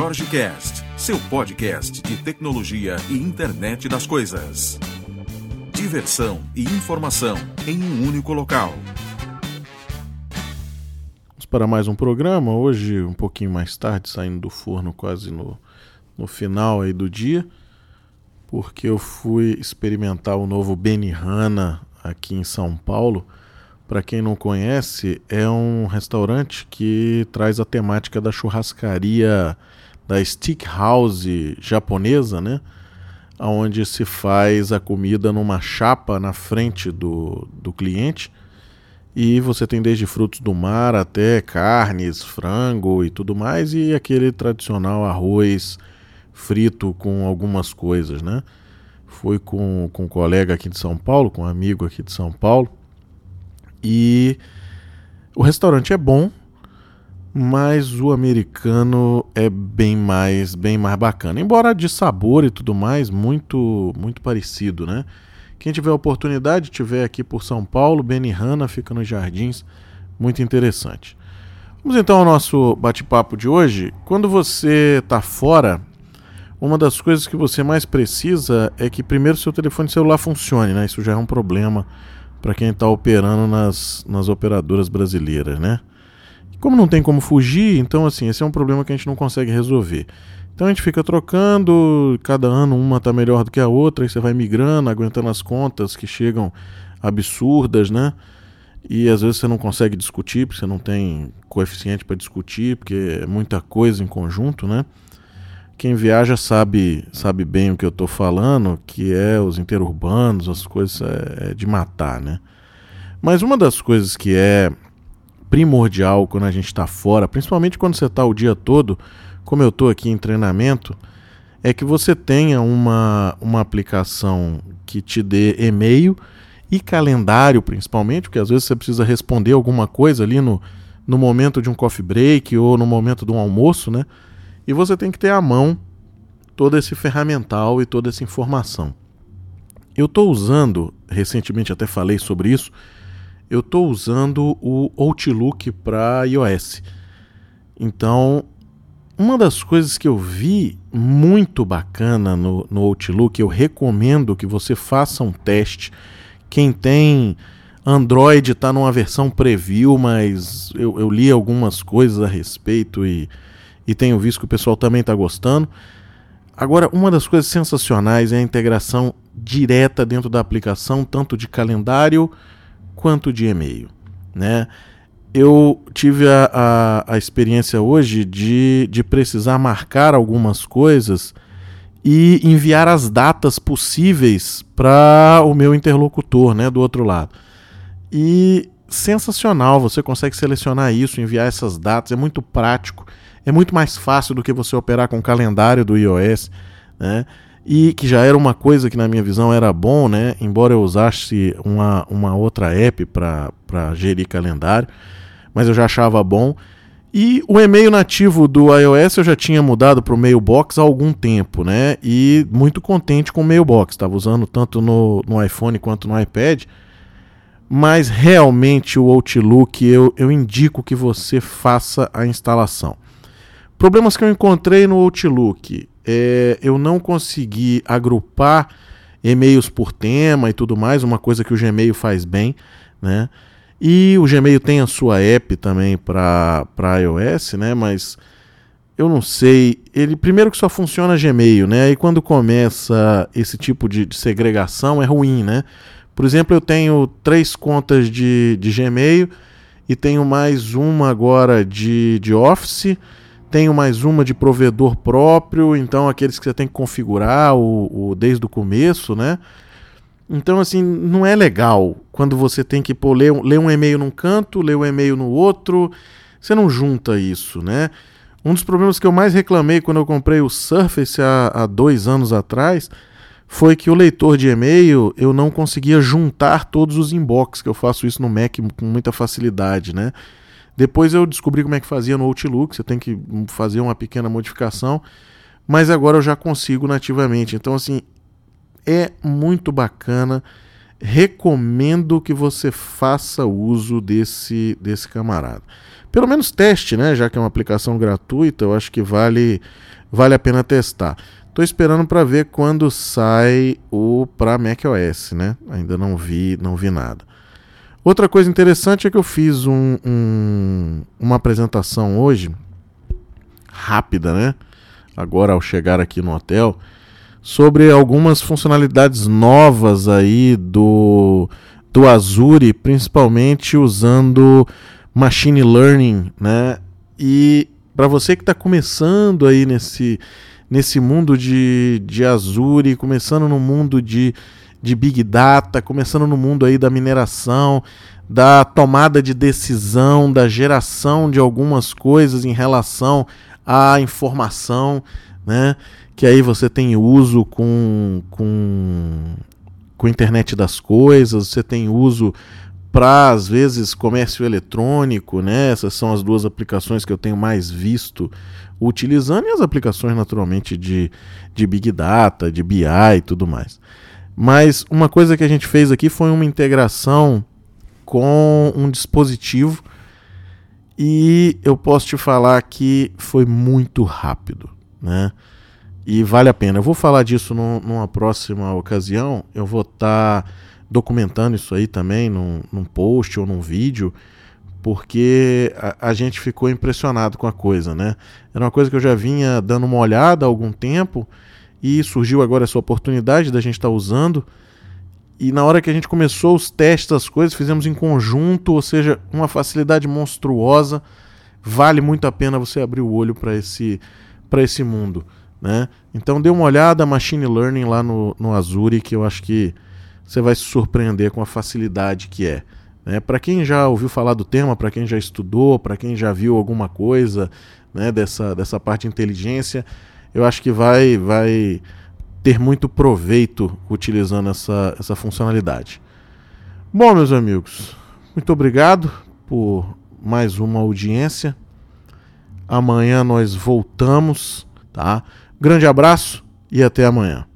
Jorge Cast, seu podcast de tecnologia e internet das coisas. Diversão e informação em um único local. Vamos para mais um programa, hoje um pouquinho mais tarde, saindo do forno quase no, no final aí do dia, porque eu fui experimentar o novo Benihana aqui em São Paulo. Para quem não conhece, é um restaurante que traz a temática da churrascaria da stick house japonesa, né? Onde se faz a comida numa chapa na frente do, do cliente. E você tem desde frutos do mar até carnes, frango e tudo mais, e aquele tradicional arroz frito com algumas coisas, né? Fui com, com um colega aqui de São Paulo, com um amigo aqui de São Paulo, e o restaurante é bom, mas o americano é bem mais, bem mais bacana. Embora de sabor e tudo mais, muito, muito parecido, né? Quem tiver oportunidade, tiver aqui por São Paulo, Benihana fica nos Jardins, muito interessante. Vamos então ao nosso bate-papo de hoje. Quando você está fora, uma das coisas que você mais precisa é que primeiro seu telefone celular funcione, né? Isso já é um problema para quem está operando nas, nas operadoras brasileiras, né? Como não tem como fugir, então assim, esse é um problema que a gente não consegue resolver. Então a gente fica trocando, cada ano uma está melhor do que a outra, e você vai migrando, aguentando as contas que chegam absurdas, né? E às vezes você não consegue discutir, porque você não tem coeficiente para discutir, porque é muita coisa em conjunto, né? Quem viaja sabe, sabe bem o que eu estou falando, que é os interurbanos, as coisas é, é de matar, né? Mas uma das coisas que é primordial quando a gente está fora, principalmente quando você está o dia todo, como eu estou aqui em treinamento, é que você tenha uma, uma aplicação que te dê e-mail e calendário, principalmente, porque às vezes você precisa responder alguma coisa ali no, no momento de um coffee break ou no momento de um almoço, né? E você tem que ter à mão todo esse ferramental e toda essa informação. Eu estou usando, recentemente até falei sobre isso, eu estou usando o Outlook para iOS. Então, uma das coisas que eu vi muito bacana no, no Outlook, eu recomendo que você faça um teste. Quem tem Android está numa versão preview, mas eu, eu li algumas coisas a respeito e e tenho visto que o pessoal também está gostando. Agora, uma das coisas sensacionais é a integração direta dentro da aplicação, tanto de calendário quanto de e-mail. Né? Eu tive a, a, a experiência hoje de, de precisar marcar algumas coisas e enviar as datas possíveis para o meu interlocutor né, do outro lado. E sensacional, você consegue selecionar isso, enviar essas datas, é muito prático é muito mais fácil do que você operar com o calendário do iOS, né? E que já era uma coisa que na minha visão era bom, né? Embora eu usasse uma, uma outra app para gerir calendário, mas eu já achava bom. E o e-mail nativo do iOS eu já tinha mudado para o Mailbox há algum tempo, né? E muito contente com o Mailbox. Estava usando tanto no, no iPhone quanto no iPad. Mas realmente o Outlook eu, eu indico que você faça a instalação. Problemas que eu encontrei no Outlook. É, eu não consegui agrupar e-mails por tema e tudo mais, uma coisa que o Gmail faz bem, né? E o Gmail tem a sua app também para iOS, né? Mas eu não sei. Ele primeiro que só funciona Gmail, né? E quando começa esse tipo de, de segregação é ruim, né? Por exemplo, eu tenho três contas de, de Gmail e tenho mais uma agora de, de Office tenho mais uma de provedor próprio, então aqueles que você tem que configurar o, o desde o começo, né? Então, assim, não é legal quando você tem que pô, ler, ler um e-mail num canto, ler um e-mail no outro. Você não junta isso, né? Um dos problemas que eu mais reclamei quando eu comprei o Surface há, há dois anos atrás foi que o leitor de e-mail eu não conseguia juntar todos os inbox, que eu faço isso no Mac com muita facilidade, né? Depois eu descobri como é que fazia no Outlook, você tem que fazer uma pequena modificação, mas agora eu já consigo nativamente. Então, assim, é muito bacana recomendo que você faça uso desse, desse camarada. Pelo menos teste, né? Já que é uma aplicação gratuita, eu acho que vale, vale a pena testar. Estou esperando para ver quando sai o para macOS, né? Ainda não vi, não vi nada. Outra coisa interessante é que eu fiz um, um, uma apresentação hoje, rápida, né? Agora ao chegar aqui no hotel, sobre algumas funcionalidades novas aí do, do Azure, principalmente usando machine learning, né? E para você que está começando aí nesse, nesse mundo de, de Azure, começando no mundo de, de Big Data, começando no mundo aí da mineração, da tomada de decisão, da geração de algumas coisas em relação à informação, né? Que aí você tem uso com, com, com internet das coisas, você tem uso para às vezes comércio eletrônico, né? Essas são as duas aplicações que eu tenho mais visto utilizando e as aplicações naturalmente de, de Big Data, de BI e tudo mais. Mas uma coisa que a gente fez aqui foi uma integração com um dispositivo e eu posso te falar que foi muito rápido, né? E vale a pena. Eu vou falar disso numa próxima ocasião. Eu vou estar tá documentando isso aí também num, num post ou num vídeo, porque a, a, gente ficou impressionado com a coisa, né? Era uma coisa que eu já vinha dando uma olhada há algum tempo e surgiu agora essa oportunidade da gente estar tá usando. E na hora que a gente começou os testes das coisas, fizemos em conjunto, ou seja, uma facilidade monstruosa. Vale muito a pena você abrir o olho para esse, esse mundo. Né? Então dê uma olhada Machine Learning lá no, no Azure, que eu acho que você vai se surpreender com a facilidade que é. Né? Para quem já ouviu falar do tema, para quem já estudou, para quem já viu alguma coisa né, dessa, dessa parte de inteligência, eu acho que vai, vai ter muito proveito utilizando essa, essa funcionalidade. Bom, meus amigos, muito obrigado por mais uma audiência. Amanhã nós voltamos, tá? Grande abraço e até amanhã.